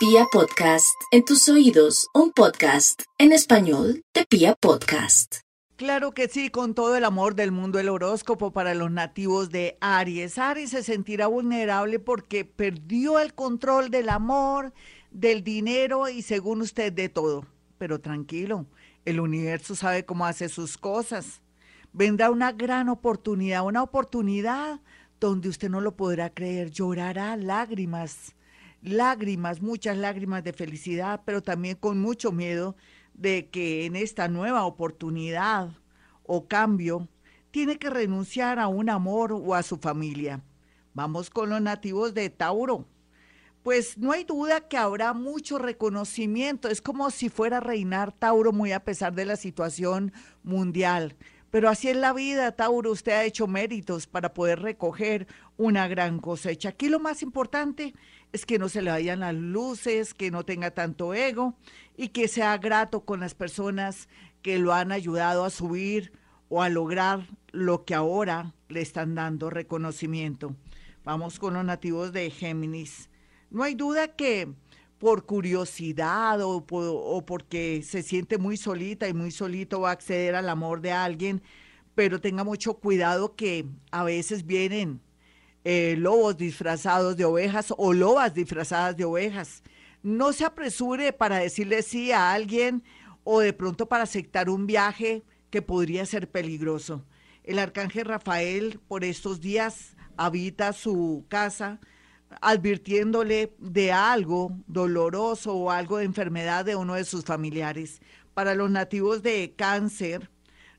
Pia Podcast, en tus oídos, un podcast en español de Pia Podcast. Claro que sí, con todo el amor del mundo, el horóscopo para los nativos de Aries. Aries se sentirá vulnerable porque perdió el control del amor, del dinero y según usted de todo. Pero tranquilo, el universo sabe cómo hace sus cosas. Vendrá una gran oportunidad, una oportunidad donde usted no lo podrá creer, llorará lágrimas lágrimas, muchas lágrimas de felicidad, pero también con mucho miedo de que en esta nueva oportunidad o cambio tiene que renunciar a un amor o a su familia. Vamos con los nativos de Tauro. Pues no hay duda que habrá mucho reconocimiento. Es como si fuera a reinar Tauro muy a pesar de la situación mundial. Pero así es la vida, Tauro. Usted ha hecho méritos para poder recoger una gran cosecha. Aquí lo más importante es que no se le vayan las luces, que no tenga tanto ego y que sea grato con las personas que lo han ayudado a subir o a lograr lo que ahora le están dando reconocimiento. Vamos con los nativos de Géminis. No hay duda que por curiosidad o, o porque se siente muy solita y muy solito va a acceder al amor de alguien, pero tenga mucho cuidado que a veces vienen eh, lobos disfrazados de ovejas o lobas disfrazadas de ovejas. No se apresure para decirle sí a alguien o de pronto para aceptar un viaje que podría ser peligroso. El arcángel Rafael por estos días habita su casa advirtiéndole de algo doloroso o algo de enfermedad de uno de sus familiares. Para los nativos de cáncer,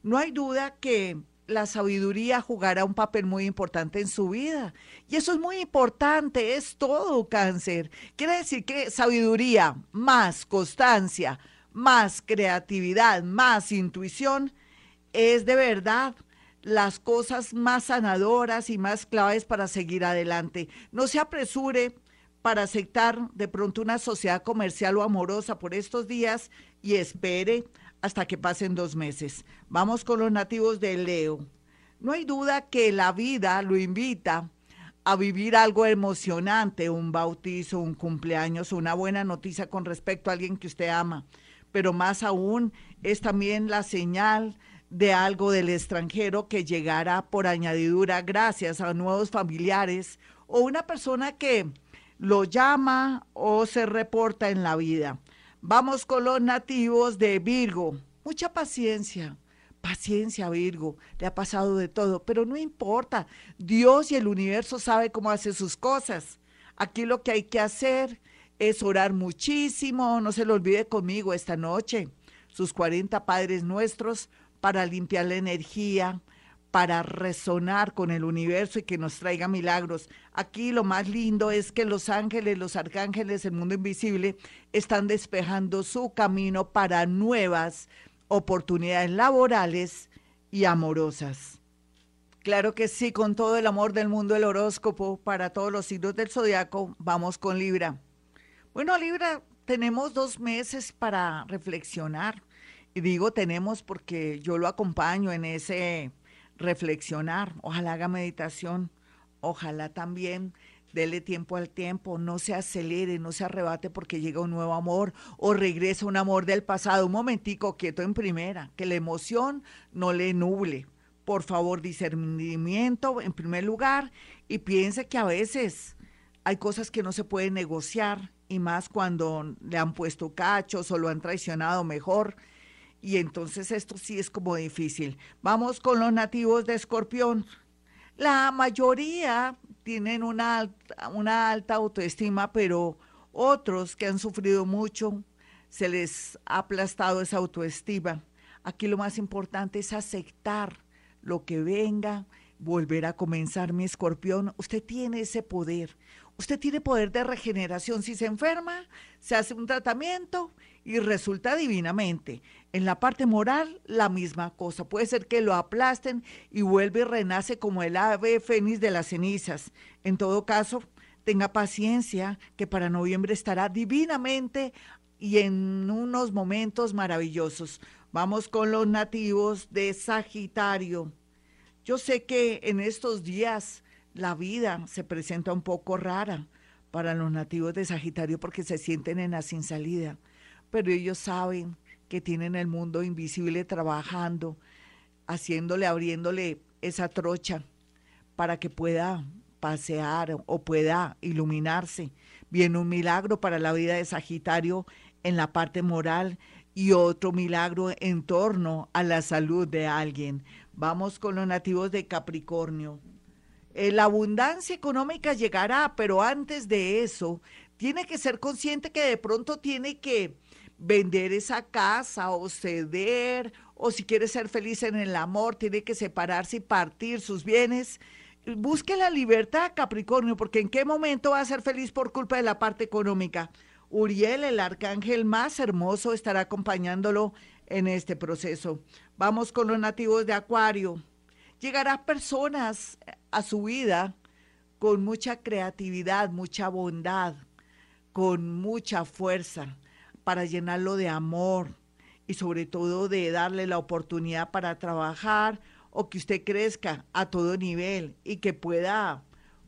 no hay duda que la sabiduría jugará un papel muy importante en su vida. Y eso es muy importante, es todo cáncer. Quiere decir que sabiduría más constancia, más creatividad, más intuición, es de verdad las cosas más sanadoras y más claves para seguir adelante. No se apresure para aceptar de pronto una sociedad comercial o amorosa por estos días y espere hasta que pasen dos meses. Vamos con los nativos de Leo. No hay duda que la vida lo invita a vivir algo emocionante, un bautizo, un cumpleaños, una buena noticia con respecto a alguien que usted ama. Pero más aún es también la señal de algo del extranjero que llegará por añadidura gracias a nuevos familiares o una persona que lo llama o se reporta en la vida. Vamos con los nativos de Virgo. Mucha paciencia. Paciencia, Virgo, le ha pasado de todo, pero no importa. Dios y el universo sabe cómo hace sus cosas. Aquí lo que hay que hacer es orar muchísimo. No se lo olvide conmigo esta noche. Sus 40 padres nuestros para limpiar la energía, para resonar con el universo y que nos traiga milagros. Aquí lo más lindo es que los ángeles, los arcángeles, el mundo invisible están despejando su camino para nuevas oportunidades laborales y amorosas. Claro que sí, con todo el amor del mundo, el horóscopo para todos los signos del zodiaco, vamos con Libra. Bueno, Libra, tenemos dos meses para reflexionar. Y digo tenemos porque yo lo acompaño en ese reflexionar, ojalá haga meditación, ojalá también dele tiempo al tiempo, no se acelere, no se arrebate porque llega un nuevo amor o regresa un amor del pasado, un momentico quieto en primera, que la emoción no le nuble. Por favor, discernimiento en primer lugar y piense que a veces hay cosas que no se pueden negociar y más cuando le han puesto cachos o lo han traicionado mejor y entonces esto sí es como difícil. Vamos con los nativos de Escorpión. La mayoría tienen una alta, una alta autoestima, pero otros que han sufrido mucho se les ha aplastado esa autoestima. Aquí lo más importante es aceptar lo que venga, volver a comenzar mi escorpión. Usted tiene ese poder. Usted tiene poder de regeneración. Si se enferma, se hace un tratamiento y resulta divinamente. En la parte moral, la misma cosa. Puede ser que lo aplasten y vuelve y renace como el ave fénix de las cenizas. En todo caso, tenga paciencia, que para noviembre estará divinamente y en unos momentos maravillosos. Vamos con los nativos de Sagitario. Yo sé que en estos días la vida se presenta un poco rara para los nativos de Sagitario porque se sienten en la sin salida, pero ellos saben que tienen el mundo invisible trabajando, haciéndole, abriéndole esa trocha para que pueda pasear o pueda iluminarse. Viene un milagro para la vida de Sagitario en la parte moral y otro milagro en torno a la salud de alguien. Vamos con los nativos de Capricornio. Eh, la abundancia económica llegará, pero antes de eso, tiene que ser consciente que de pronto tiene que vender esa casa o ceder, o si quiere ser feliz en el amor, tiene que separarse y partir sus bienes. Busque la libertad, Capricornio, porque en qué momento va a ser feliz por culpa de la parte económica. Uriel, el arcángel más hermoso, estará acompañándolo en este proceso. Vamos con los nativos de Acuario. Llegará personas a su vida con mucha creatividad, mucha bondad, con mucha fuerza para llenarlo de amor y sobre todo de darle la oportunidad para trabajar o que usted crezca a todo nivel y que pueda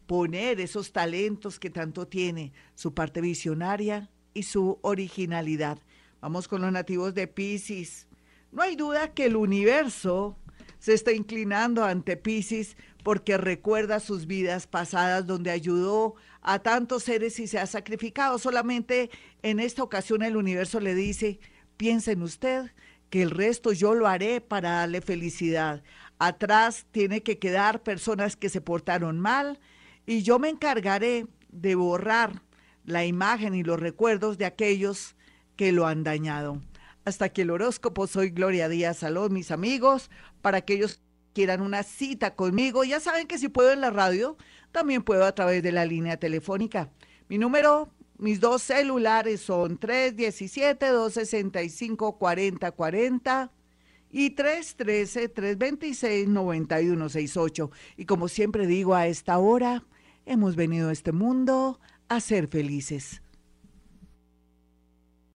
poner esos talentos que tanto tiene, su parte visionaria y su originalidad. Vamos con los nativos de Pisces. No hay duda que el universo se está inclinando ante Pisces porque recuerda sus vidas pasadas donde ayudó a tantos seres y se ha sacrificado. Solamente en esta ocasión el universo le dice, piensa en usted, que el resto yo lo haré para darle felicidad. Atrás tiene que quedar personas que se portaron mal y yo me encargaré de borrar la imagen y los recuerdos de aquellos que lo han dañado. Hasta aquí el horóscopo. Soy Gloria Díaz Salón, mis amigos. Para aquellos que quieran una cita conmigo, ya saben que si puedo en la radio, también puedo a través de la línea telefónica. Mi número, mis dos celulares son 317-265-4040 y 313-326-9168. Y como siempre digo a esta hora, hemos venido a este mundo a ser felices.